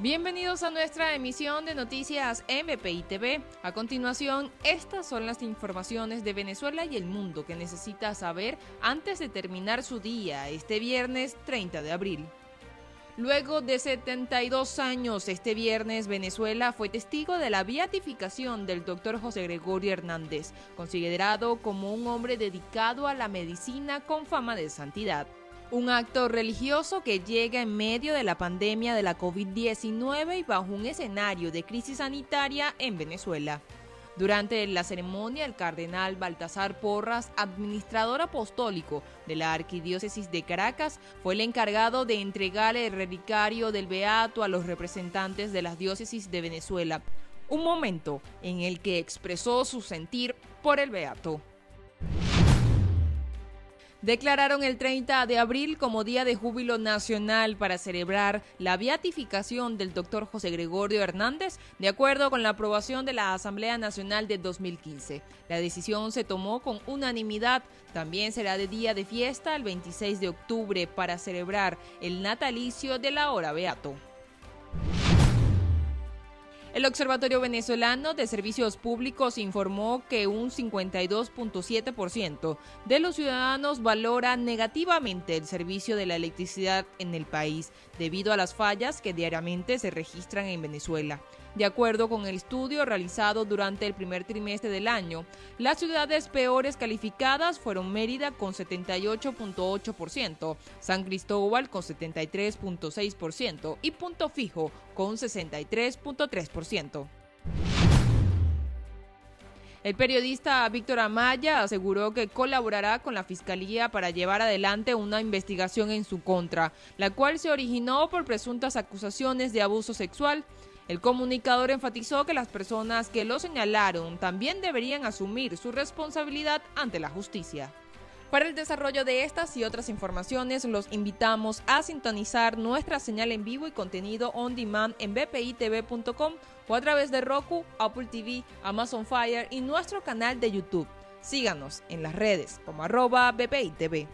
Bienvenidos a nuestra emisión de noticias MPI TV. A continuación, estas son las informaciones de Venezuela y el mundo que necesita saber antes de terminar su día este viernes 30 de abril. Luego de 72 años, este viernes Venezuela fue testigo de la beatificación del doctor José Gregorio Hernández, considerado como un hombre dedicado a la medicina con fama de santidad. Un acto religioso que llega en medio de la pandemia de la COVID-19 y bajo un escenario de crisis sanitaria en Venezuela. Durante la ceremonia, el cardenal Baltasar Porras, administrador apostólico de la Arquidiócesis de Caracas, fue el encargado de entregar el relicario del Beato a los representantes de las diócesis de Venezuela. Un momento en el que expresó su sentir por el Beato declararon el 30 de abril como Día de Júbilo Nacional para celebrar la beatificación del doctor José Gregorio Hernández, de acuerdo con la aprobación de la Asamblea Nacional de 2015. La decisión se tomó con unanimidad. También será de día de fiesta el 26 de octubre para celebrar el natalicio de la hora beato. El Observatorio Venezolano de Servicios Públicos informó que un 52.7% de los ciudadanos valora negativamente el servicio de la electricidad en el país debido a las fallas que diariamente se registran en Venezuela. De acuerdo con el estudio realizado durante el primer trimestre del año, las ciudades peores calificadas fueron Mérida con 78.8%, San Cristóbal con 73.6% y Punto Fijo con 63.3%. El periodista Víctor Amaya aseguró que colaborará con la Fiscalía para llevar adelante una investigación en su contra, la cual se originó por presuntas acusaciones de abuso sexual el comunicador enfatizó que las personas que lo señalaron también deberían asumir su responsabilidad ante la justicia. Para el desarrollo de estas y otras informaciones, los invitamos a sintonizar nuestra señal en vivo y contenido on demand en bpitv.com o a través de Roku, Apple TV, Amazon Fire y nuestro canal de YouTube. Síganos en las redes como arroba bpitv.